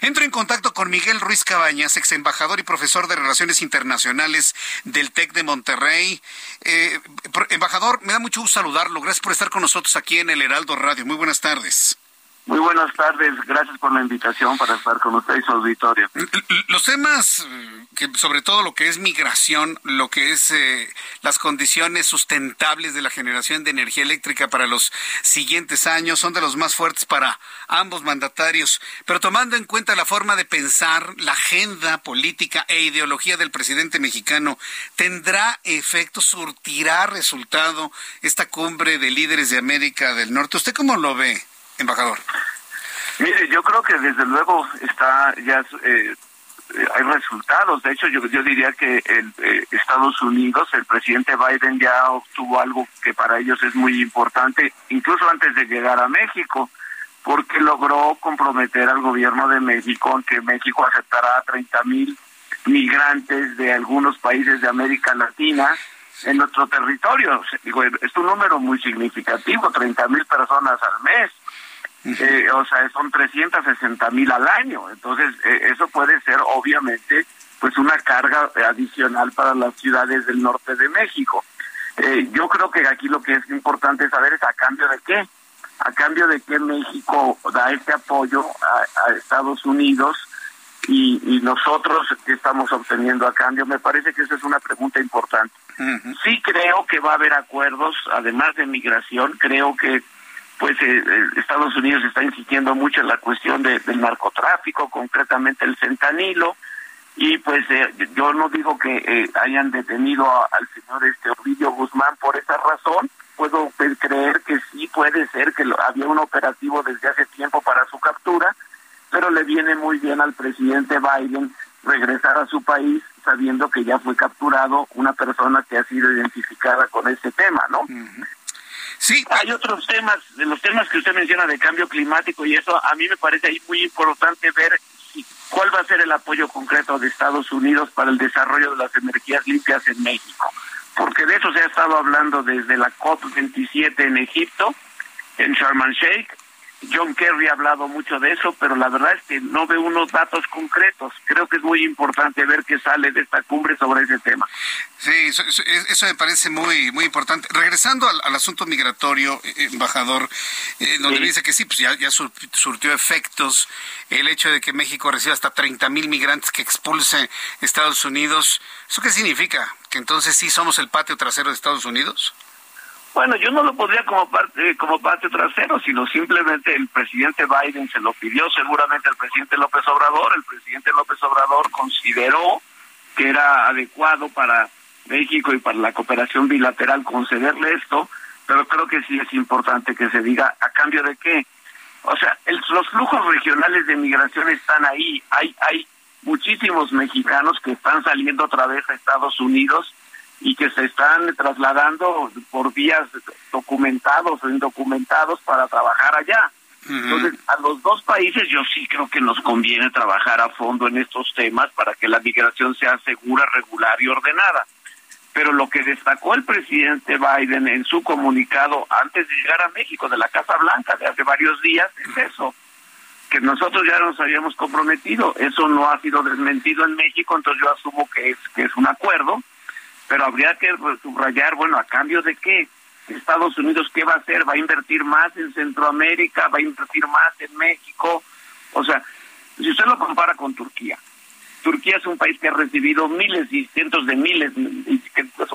Entro en contacto con Miguel Ruiz Cabañas, ex embajador y profesor de Relaciones Internacionales del TEC de Monterrey. Eh, embajador, me da mucho gusto saludarlo. Gracias por estar con nosotros aquí en el Heraldo Radio. Muy buenas tardes. Muy buenas tardes, gracias por la invitación para estar con usted y su auditorio. Los temas, eh, que sobre todo lo que es migración, lo que es eh, las condiciones sustentables de la generación de energía eléctrica para los siguientes años, son de los más fuertes para ambos mandatarios. Pero tomando en cuenta la forma de pensar, la agenda política e ideología del presidente mexicano, ¿tendrá efecto, surtirá resultado esta cumbre de líderes de América del Norte? ¿Usted cómo lo ve, embajador? Mire, yo creo que desde luego está ya eh, hay resultados. De hecho, yo, yo diría que el, eh, Estados Unidos, el presidente Biden ya obtuvo algo que para ellos es muy importante, incluso antes de llegar a México, porque logró comprometer al gobierno de México en que México aceptará a 30 mil migrantes de algunos países de América Latina en nuestro territorio. Digo, es un número muy significativo, 30 mil personas al mes. Eh, o sea, son 360 mil al año. Entonces, eh, eso puede ser obviamente pues una carga adicional para las ciudades del norte de México. Eh, yo creo que aquí lo que es importante saber es a cambio de qué. A cambio de que México da este apoyo a, a Estados Unidos y, y nosotros que estamos obteniendo a cambio. Me parece que esa es una pregunta importante. Sí creo que va a haber acuerdos, además de migración, creo que pues eh, eh, Estados Unidos está insistiendo mucho en la cuestión de- del narcotráfico, concretamente el centanilo, y pues eh, yo no digo que eh, hayan detenido a- al señor este Ovidio Guzmán por esa razón, puedo pues, creer que sí puede ser que lo- había un operativo desde hace tiempo para su captura, pero le viene muy bien al presidente Biden regresar a su país sabiendo que ya fue capturado una persona que ha sido identificada con este tema, ¿no? Sí. Hay otros temas, de los temas que usted menciona de cambio climático y eso a mí me parece ahí muy importante ver cuál va a ser el apoyo concreto de Estados Unidos para el desarrollo de las energías limpias en México, porque de eso se ha estado hablando desde la COP27 en Egipto, en Sharm el Sheikh. John Kerry ha hablado mucho de eso, pero la verdad es que no ve unos datos concretos. Creo que es muy importante ver qué sale de esta cumbre sobre ese tema. Sí, eso, eso- me parece muy muy importante. Regresando al, al asunto migratorio, eh, embajador, eh, donde Sí. dice que sí, pues ya, ya sur- surtió efectos el hecho de que México reciba hasta 30 mil migrantes que expulse Estados Unidos. ¿Eso qué significa? ¿Que entonces sí somos el patio trasero de Estados Unidos? Bueno, yo no lo podría como parte como parte trasero, sino simplemente el presidente Biden se lo pidió, seguramente el presidente López Obrador, el presidente López Obrador consideró que era adecuado para México y para la cooperación bilateral concederle esto, pero creo que sí es importante que se diga a cambio de qué. O sea, el- los flujos regionales de migración están ahí, hay hay muchísimos mexicanos que están saliendo otra vez a Estados Unidos y que se están trasladando por vías documentados o indocumentados para trabajar allá. Entonces, a los dos países yo sí creo que nos conviene trabajar a fondo en estos temas para que la migración sea segura, regular y ordenada. Pero lo que destacó el presidente Biden en su comunicado antes de llegar a México de la Casa Blanca de hace varios días es eso, que nosotros ya nos habíamos comprometido. Eso no ha sido desmentido en México, entonces yo asumo que es, que es un acuerdo pero habría que subrayar, bueno, ¿a cambio de qué? Estados Unidos, ¿qué va a hacer? ¿Va a invertir más en Centroamérica? ¿Va a invertir más en México? O sea, si usted lo compara con Turquía, Turquía es un país que ha recibido miles y cientos de miles, y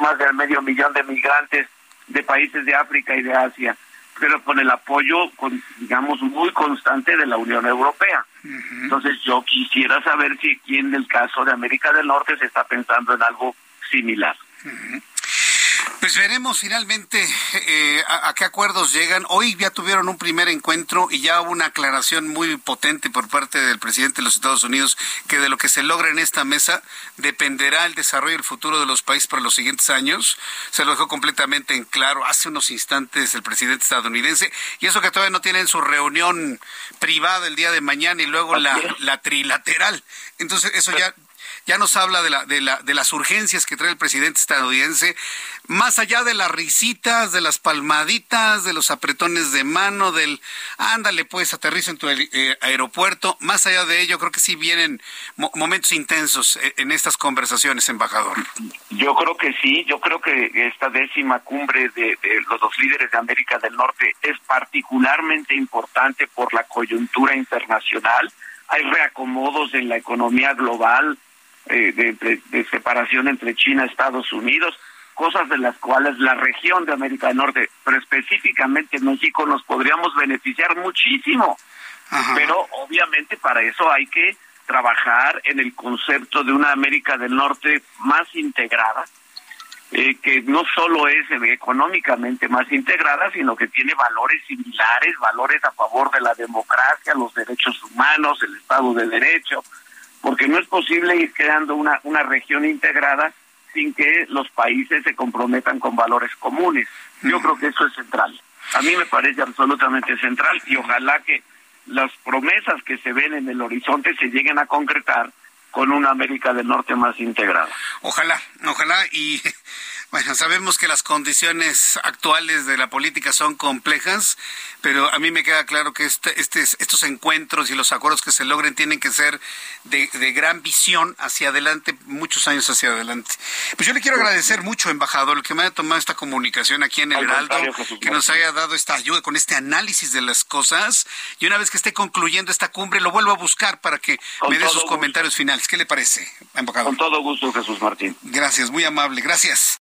más de medio millón de migrantes de países de África y de Asia, pero con el apoyo, con, digamos, muy constante de la Unión Europea. Entonces yo quisiera saber si aquí en el caso de América del Norte se está pensando en algo similar. Pues veremos finalmente eh, a, qué acuerdos llegan. Hoy ya tuvieron un primer encuentro y ya hubo una aclaración muy potente por parte del presidente de los Estados Unidos que de lo que se logra en esta mesa dependerá el desarrollo y el futuro de los países para los siguientes años. Se lo dejó completamente en claro hace unos instantes el presidente estadounidense y eso que todavía no tienen su reunión privada el día de mañana y luego la, la trilateral. Entonces eso ya ya nos habla de, la, de, la, de las urgencias que trae el presidente estadounidense, más allá de las risitas, de las palmaditas, de los apretones de mano, del ándale pues, aterriza en tu eh, aeropuerto, más allá de ello, creo que sí vienen momentos intensos eh, en estas conversaciones, embajador. Yo creo que sí, yo creo que esta décima cumbre de los dos líderes de América del Norte es particularmente importante por la coyuntura internacional. Hay reacomodos en la economía global, eh, de, separación entre China y Estados Unidos, cosas de las cuales la región de América del Norte, pero específicamente México, nos podríamos beneficiar muchísimo. Pero obviamente para eso hay que trabajar en el concepto de una América del Norte más integrada, eh, que no solo es económicamente más integrada, sino que tiene valores similares, valores a favor de la democracia, los derechos humanos, el Estado de Derecho, porque no es posible ir creando una, una región integrada sin que los países se comprometan con valores comunes. Yo creo que eso es central. A mí me parece absolutamente central y ojalá que las promesas que se ven en el horizonte se lleguen a concretar con una América del Norte más integrada. Ojalá, ojalá y bueno, sabemos que las condiciones actuales de la política son complejas, pero a mí me queda claro que este, este, estos encuentros y los acuerdos que se logren tienen que ser de, gran visión hacia adelante, muchos años hacia adelante. Pues yo le quiero agradecer mucho, embajador, que me haya tomado esta comunicación aquí en el Heraldo, que nos haya dado esta ayuda con este análisis de las cosas. Y una vez que esté concluyendo esta cumbre, lo vuelvo a buscar para que me dé sus comentarios finales. ¿Qué le parece, embajador? Con todo gusto, Jesús Martín. Gracias, muy amable. Gracias.